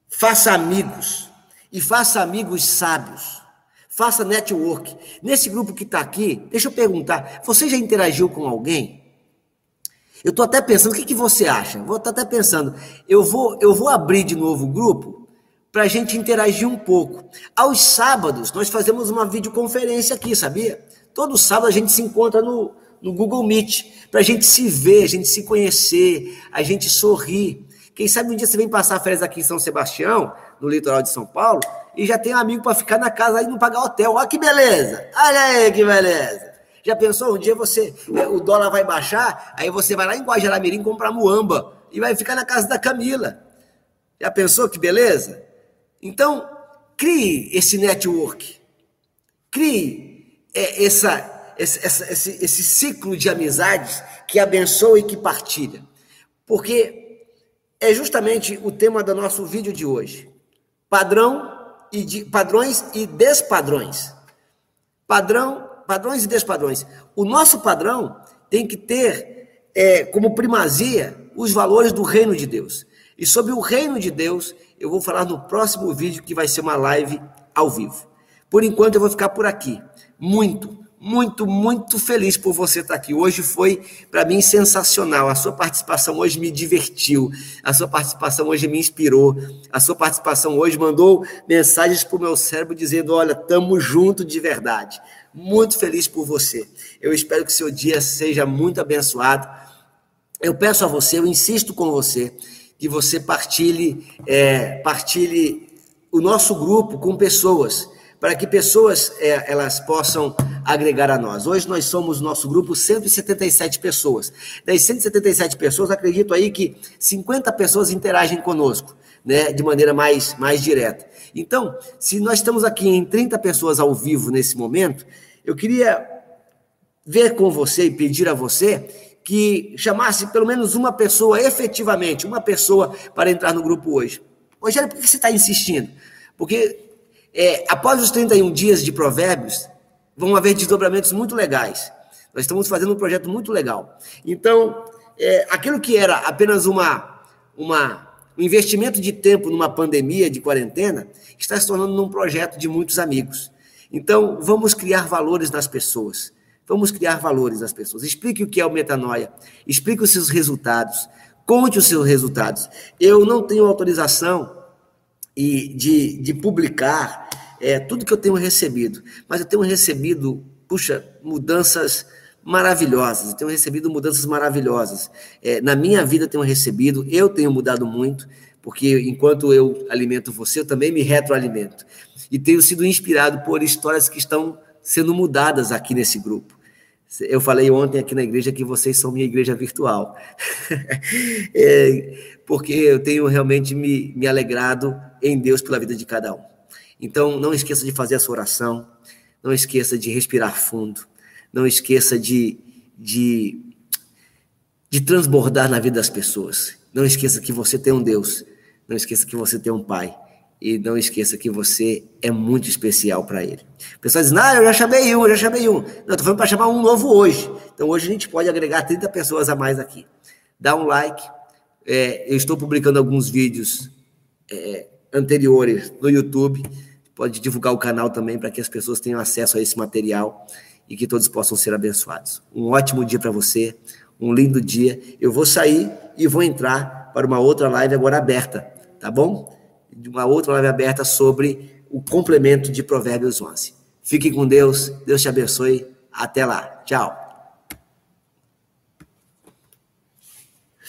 Faça amigos e faça amigos sábios. Faça network. Nesse grupo que está aqui, deixa eu perguntar: você já interagiu com alguém? Eu estou até pensando, o que, que você acha? Vou estar até pensando, eu vou, eu vou abrir de novo o grupo para a gente interagir um pouco. Aos sábados, nós fazemos uma videoconferência aqui, sabia? Todo sábado a gente se encontra no, no Google Meet, para a gente se ver, a gente se conhecer, a gente sorrir. Quem sabe um dia você vem passar férias aqui em São Sebastião, no litoral de São Paulo, e já tem um amigo para ficar na casa e não pagar hotel. Olha que beleza! Olha aí que beleza! Já pensou? Um dia você, é, o dólar vai baixar, aí você vai lá em Guajaramirim comprar muamba e vai ficar na casa da Camila. Já pensou que beleza? Então, crie esse network. Crie é, essa, esse, esse, esse ciclo de amizades que abençoa e que partilha. Porque é justamente o tema do nosso vídeo de hoje. Padrão e de, padrões e despadrões. Padrão padrões e despadrões. O nosso padrão tem que ter é, como primazia os valores do reino de Deus. E sobre o reino de Deus, eu vou falar no próximo vídeo, que vai ser uma live ao vivo. Por enquanto, eu vou ficar por aqui. Muito, muito, muito feliz por você estar aqui. Hoje foi, para mim, sensacional. A sua participação hoje me divertiu. A sua participação hoje me inspirou. A sua participação hoje mandou mensagens para o meu cérebro dizendo: olha, estamos juntos de verdade. Muito feliz por você. Eu espero que seu dia seja muito abençoado. Eu peço a você, eu insisto com você, que você partilhe, é, partilhe o nosso grupo com pessoas para que pessoas é, elas possam agregar a nós. Hoje nós somos, nosso grupo, 177 pessoas. Das 177 pessoas, acredito aí que 50 pessoas interagem conosco, né, de maneira mais, mais direta. Então, se nós estamos aqui em 30 pessoas ao vivo nesse momento, eu queria ver com você e pedir a você que chamasse pelo menos uma pessoa efetivamente, uma pessoa para entrar no grupo hoje. Rogério, por que você está insistindo? Porque é, após os 31 dias de provérbios, vão haver desdobramentos muito legais. Nós estamos fazendo um projeto muito legal. Então, é, aquilo que era apenas uma, uma, um investimento de tempo numa pandemia de quarentena, está se tornando um projeto de muitos amigos. Então, vamos criar valores nas pessoas. Vamos criar valores nas pessoas. Explique o que é o metanoia. Explique os seus resultados. Conte os seus resultados. Eu não tenho autorização e de, de publicar é, tudo que eu tenho recebido. Mas eu tenho recebido, puxa, mudanças maravilhosas. Eu tenho recebido mudanças maravilhosas. É, na minha vida eu tenho recebido, eu tenho mudado muito, porque enquanto eu alimento você, eu também me retroalimento. E tenho sido inspirado por histórias que estão sendo mudadas aqui nesse grupo. Eu falei ontem aqui na igreja que vocês são minha igreja virtual. é, porque eu tenho realmente me, me alegrado em Deus pela vida de cada um. Então, não esqueça de fazer a sua oração, não esqueça de respirar fundo, não esqueça de, de, de transbordar na vida das pessoas. Não esqueça que você tem um Deus, não esqueça que você tem um Pai. E não esqueça que você é muito especial para Ele. O pessoal diz, não, eu já chamei um, eu já chamei um. Não, estou falando para chamar um novo hoje. Então hoje a gente pode agregar 30 pessoas a mais aqui. Dá um like. É, eu estou publicando alguns vídeos é, anteriores no YouTube. Pode divulgar o canal também para que as pessoas tenham acesso a esse material e que todos possam ser abençoados. Um ótimo dia para você, um lindo dia. Eu vou sair e vou entrar para uma outra live agora aberta, tá bom? Uma outra live aberta sobre o complemento de Provérbios 11. Fique com Deus, Deus te abençoe. Até lá. Tchau.